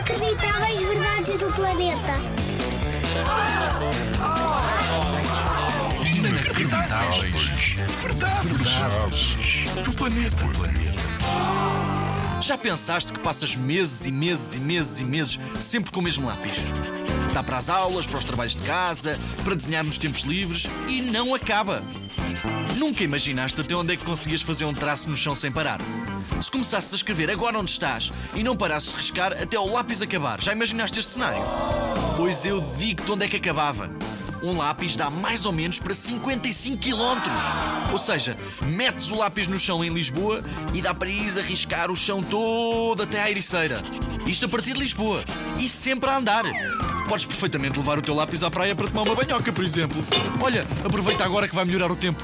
Inacreditáveis verdades do planeta. Inacreditáveis. Verdades. Verdades. Do planeta. Já pensaste que passas meses e meses e meses e meses sempre com o mesmo lápis? Dá para as aulas, para os trabalhos de casa, para desenhar nos tempos livres e não acaba. Nunca imaginaste até onde é que conseguias fazer um traço no chão sem parar? Se começasses a escrever agora onde estás e não parasses de riscar até o lápis acabar, já imaginaste este cenário? Pois eu digo-te onde é que acabava. Um lápis dá mais ou menos para 55 km. Ou seja, metes o lápis no chão em Lisboa e dá para ir a riscar o chão todo até à Ericeira. Isto a partir de Lisboa. E sempre a andar. Podes perfeitamente levar o teu lápis à praia para tomar uma banhoca, por exemplo. Olha, aproveita agora que vai melhorar o tempo.